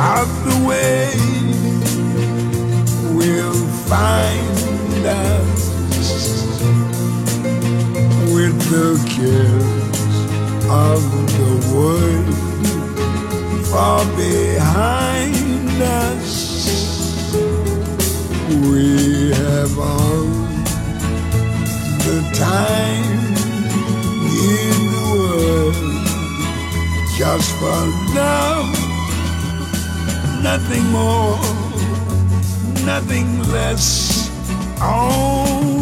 of the way we'll find us with the cares of the world far behind us. We have all the time in the world just for love, nothing more, nothing less, only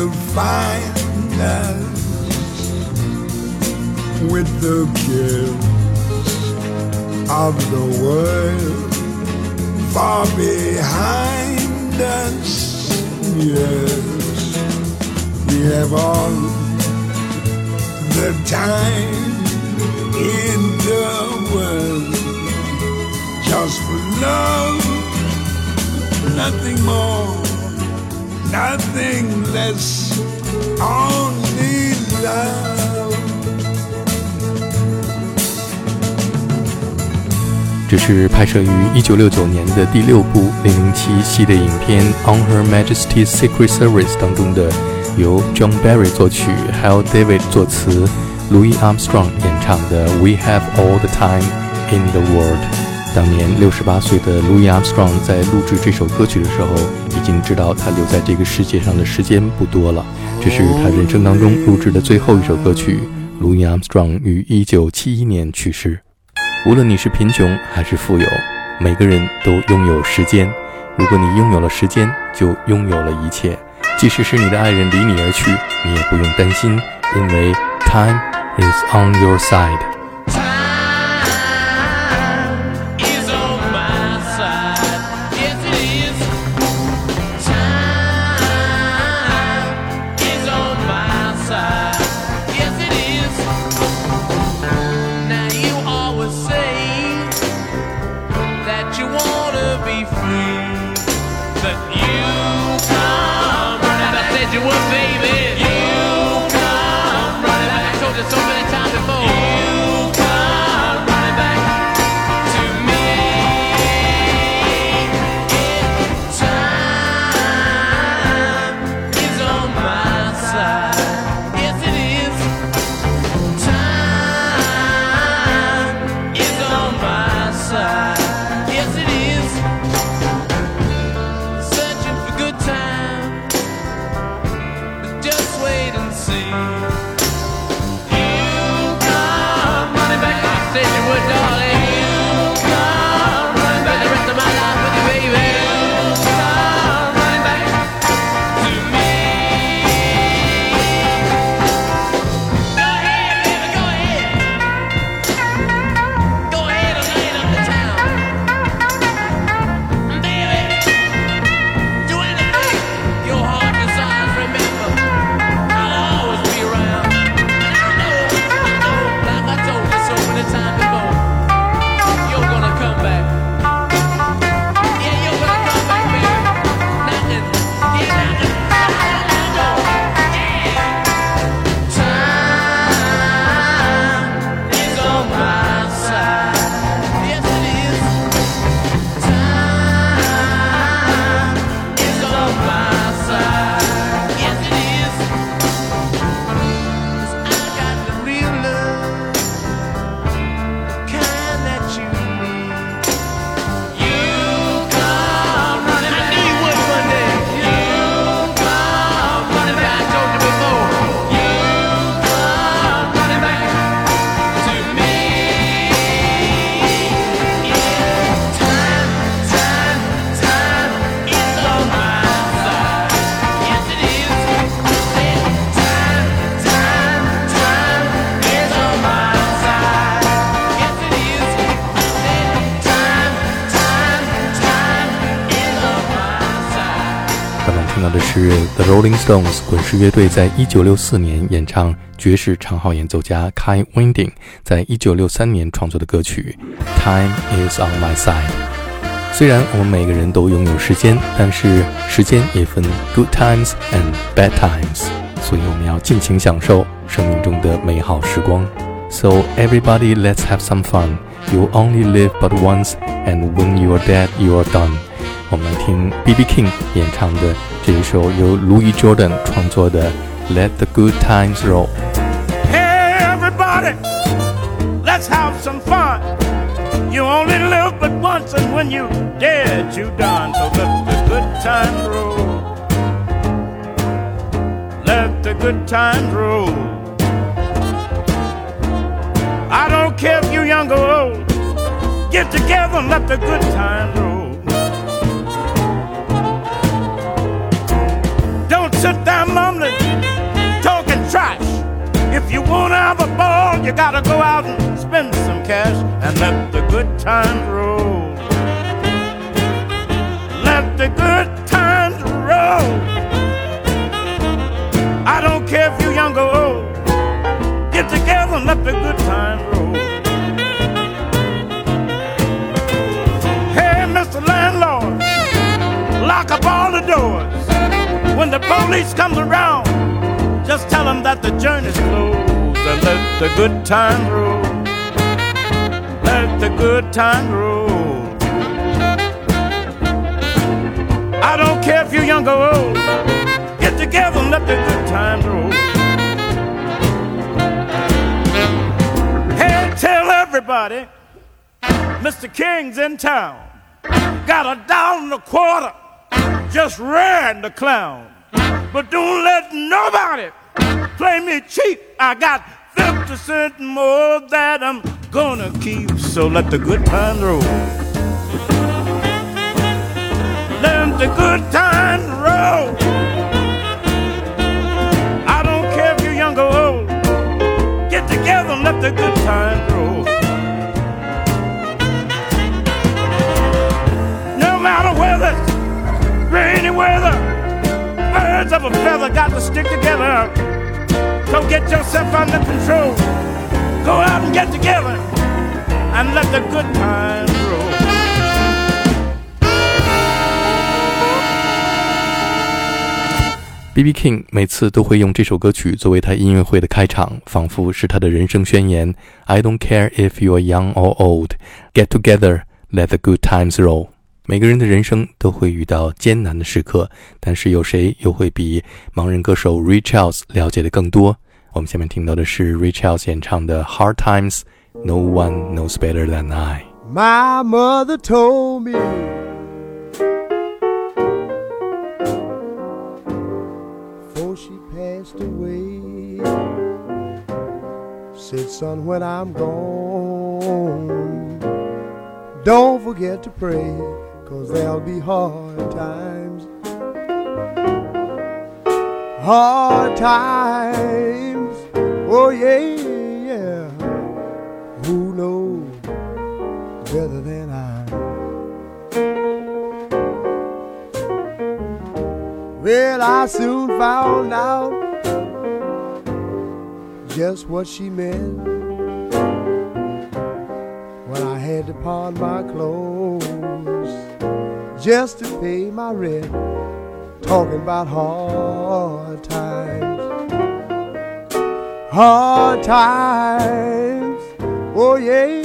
will find us with the cares of the world far behind us. Yes, we have all the time in the world just for love, nothing more, nothing less, only love. 这是拍摄于1969年的第六部007系列影片《On Her Majesty's Secret Service》当中的，由 John Barry 作曲，Hal David 作词，Louis Armstrong 演唱的《We Have All the Time in the World》。当年六十八岁的 Louis Armstrong 在录制这首歌曲的时候， 已经知道他留在这个世界上的时间不多了。这是他人生当中录制的最后一首歌曲。Louis Armstrong 于一九七一年去世。无论你是贫穷还是富有，每个人都拥有时间。如果你拥有了时间，就拥有了一切。即使是你的爱人离你而去，你也不用担心，因为 time is on your side。听到的是 The Rolling Stones 滚石乐队在一九六四年演唱爵士长号演奏家 Kai Winding 在一九六三年创作的歌曲《Time Is on My Side》。虽然我们每个人都拥有时间，但是时间也分 good times and bad times，所以我们要尽情享受生命中的美好时光。So everybody, let's have some fun. You only live but once, and when you are dead, you are done. 我们来听 B.B. King 演唱的这一首由 Louis Jordan 创作的《Let the Good Times Roll》。Hey, everybody, let's have some fun. You only live but once, and when you're dead, you done. So let the good times roll. Let the good times roll. I don't care if you're young or old. Get together and let the good times roll. Sit there mumbling, talking trash. If you wanna have a ball, you gotta go out and spend some cash and let the good times roll. Let the good times roll. I don't care if you're young or old. Get together and let the good times roll. Hey, Mr. Landlord, lock up all the doors. When the police comes around, just tell them that the journey's closed and let the good times roll. Let the good times roll. I don't care if you're young or old. Get together and let the good times roll. Hey, tell everybody, Mr. King's in town. Got a dollar and a quarter, just ran the clown. But don't let nobody play me cheap. I got 50 cents more that I'm gonna keep. So let the good times roll. Let the good times roll. I don't care if you're young or old. Get together and let the good times roll. got to stick together. So get yourself under control. Go out and get together and let the good times roll. B.B. King 每次都会用这首歌曲作为他音乐会的开场，仿佛是他的人生宣言。I don't care if you are young or old, get together, let the good times roll。 每个人的人生都会遇到艰难的时刻，但是有谁又会比盲人歌手 Ray Charles 了解的更多？我们下面听到的是 Ray Charles 演唱的《Hard Times》，No one knows better than I。 My mother told me before she passed away. Said, son, when I'm gone, don't forget to pray, Cause there'll be hard times. Hard times, oh yeah, yeah. Who knows better than I? Well, I soon found out just what she meant when I had to pawn my clothes just to pay my rent. Talking about hard times, hard times. Oh yeah,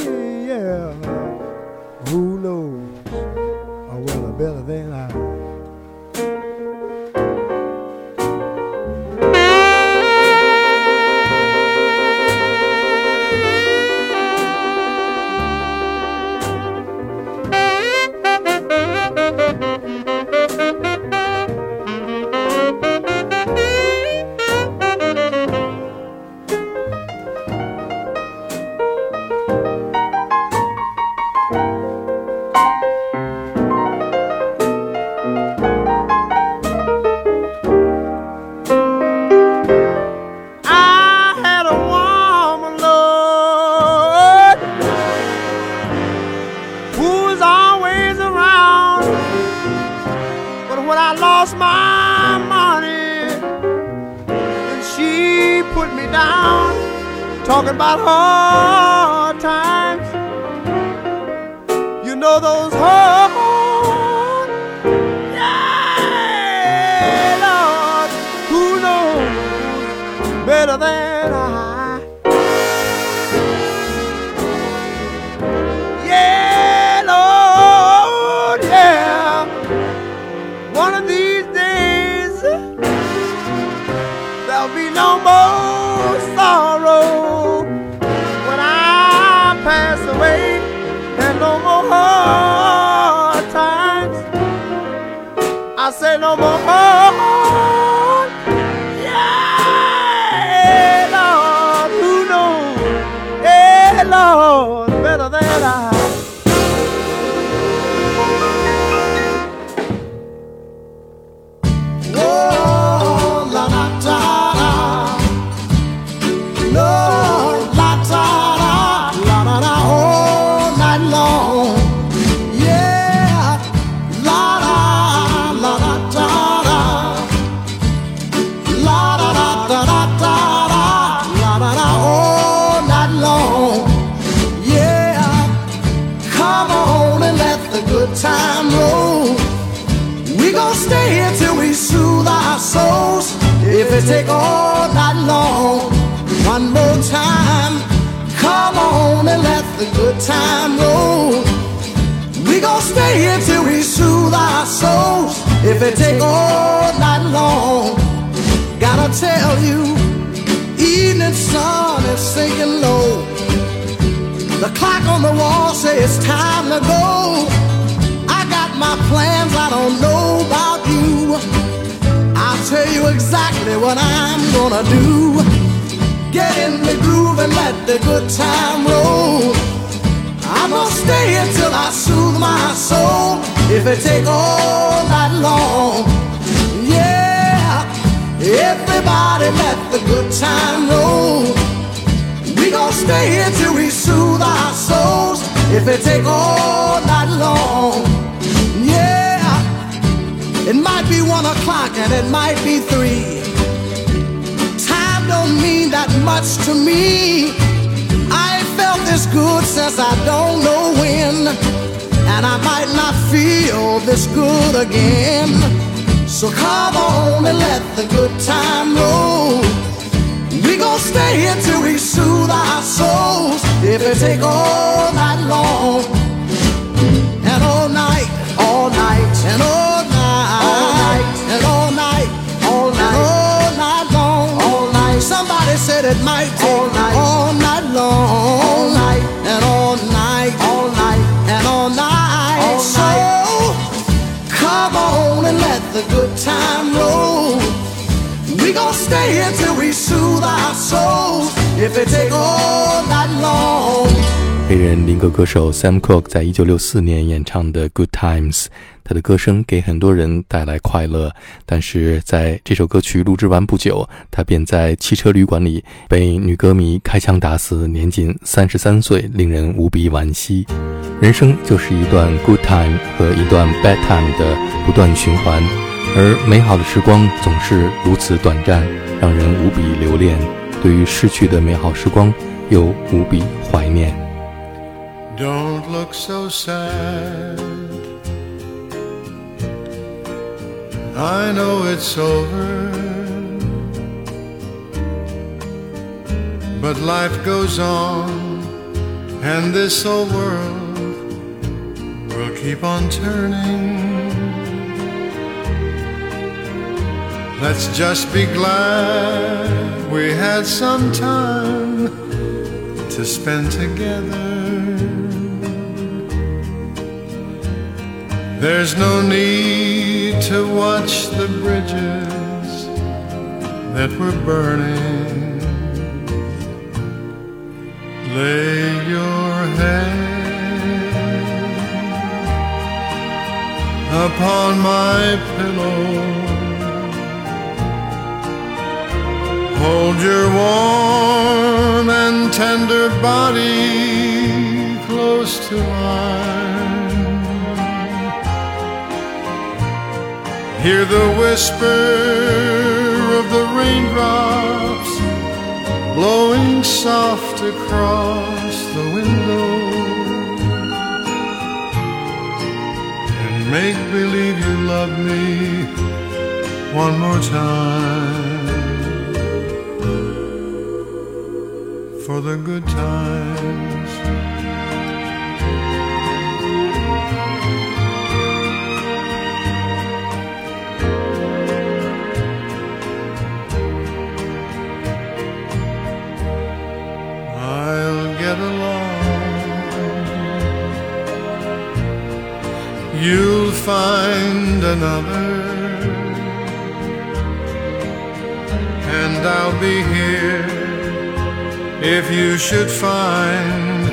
sorrow take all night long, one more time. Come on and let the good time roll. We gon' stay here till we soothe our souls. If it take all night long, gotta tell you, evening sun is sinking low. The clock on the wall says it's time to go. I got my plans, I don't know about you. Tell you exactly what I'm gonna do. Get in the groove and let the good time roll. I'm gonna stay here till I soothe my soul. If it take all night long, yeah. Everybody let the good time roll. We gon' stay here till we soothe our souls. If it take all night long. It might be one o'clock and it might be three. Time don't mean that much to me. I ain't felt this good since I don't know when. And I might not feel this good again. So come on and let the good time roll. We gon' stay here till we soothe our souls. If it take all night long stay here till we soothe our souls. If it take all night long. 黑人民歌歌手 Sam Cooke 在一九六四年演唱的《Good Times》，他的歌声给很多人带来快乐。但是在这首歌曲录制完不久，他便在汽车旅馆里被女歌迷开枪打死，年仅三十三岁，令人无比惋惜。人生就是一段 Good Time 和一段 Bad Time 的不断循环，而美好的时光总是如此短暂，让人无比留恋。对于逝去的美好时光，又无比怀念。Don't look so sad. I know it's over. But life goes on, and this old world will keep on turning. Let's just be glad we had some time to spend together. There's no need to watch the bridges that were burning. Lay your head upon my pillow. Hold your warm and tender body close to mine. Hear the whisper of the raindrops blowing soft across the window. And make believe you love me one more time for the good times. I'll get along. You'll find another, and I'll be here if you should find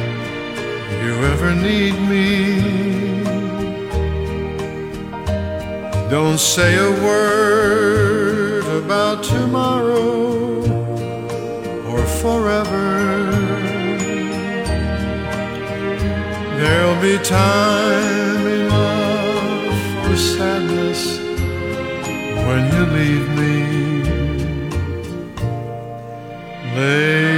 you ever need me. Don't say a word about tomorrow or forever. There'll be time enough for sadness when you leave me. Lay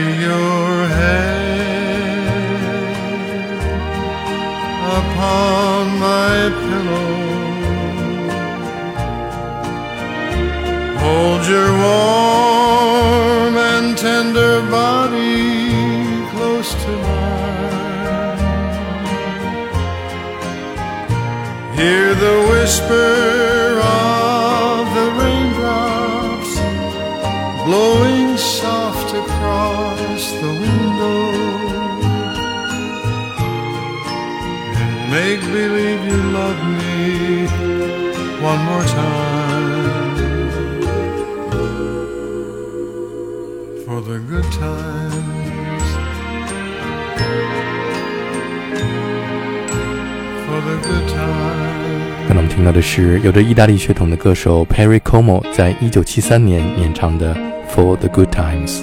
Your warm and tender body close to mine. Hear the whisper of the raindrops blowing soft across the window. And make believe you love me one more time. The good times. For the good times. 刚才我们听到的是有着意大利血统的歌手 Perry Como 在一九七三年演唱的《For the Good Times》。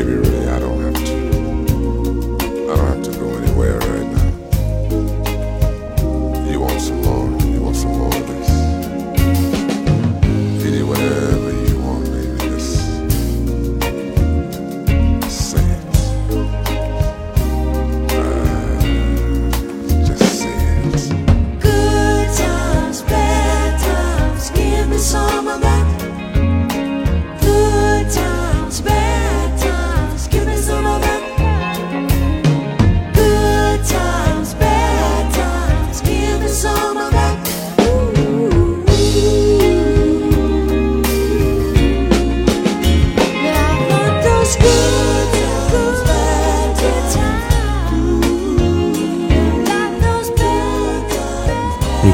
baby red.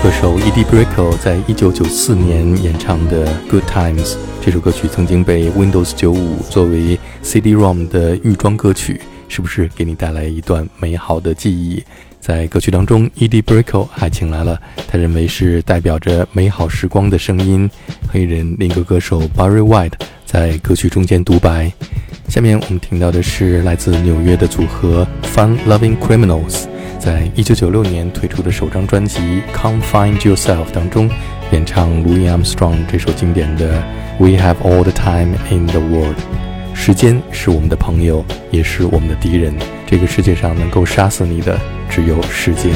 歌手 Edie Brickell 在一九九四年演唱的《Good Times》这首歌曲，曾经被 Windows 九五作为 CD-ROM 的预装歌曲，是不是给你带来一段美好的记忆？在歌曲当中，Edie Brickell 还请来了他认为是代表着美好时光的声音——黑人民歌歌手 Barry White 在歌曲中间独白。下面我们听到的是来自纽约的组合 Fun Loving Criminals。在一九九六年推出的首张专辑《Come Find Yourself》当中，演唱 Louis Armstrong 这首经典的《We Have All the Time in the World》。时间是我们的朋友，也是我们的敌人。这个世界上能够杀死你的，只有时间。